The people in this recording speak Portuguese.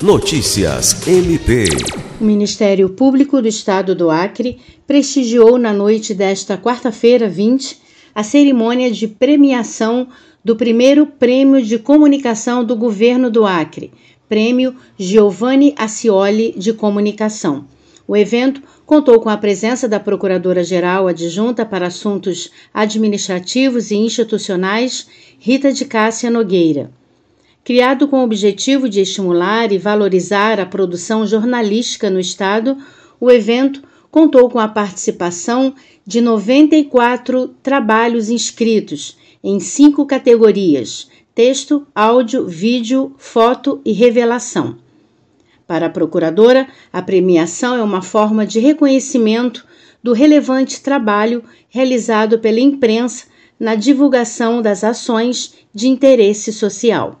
Notícias MP. O Ministério Público do Estado do Acre prestigiou na noite desta quarta-feira, 20, a cerimônia de premiação do primeiro Prêmio de Comunicação do Governo do Acre, Prêmio Giovanni Acioli de Comunicação. O evento contou com a presença da Procuradora-Geral Adjunta para Assuntos Administrativos e Institucionais, Rita de Cássia Nogueira. Criado com o objetivo de estimular e valorizar a produção jornalística no Estado, o evento contou com a participação de 94 trabalhos inscritos em cinco categorias: texto, áudio, vídeo, foto e revelação. Para a procuradora, a premiação é uma forma de reconhecimento do relevante trabalho realizado pela imprensa na divulgação das ações de interesse social.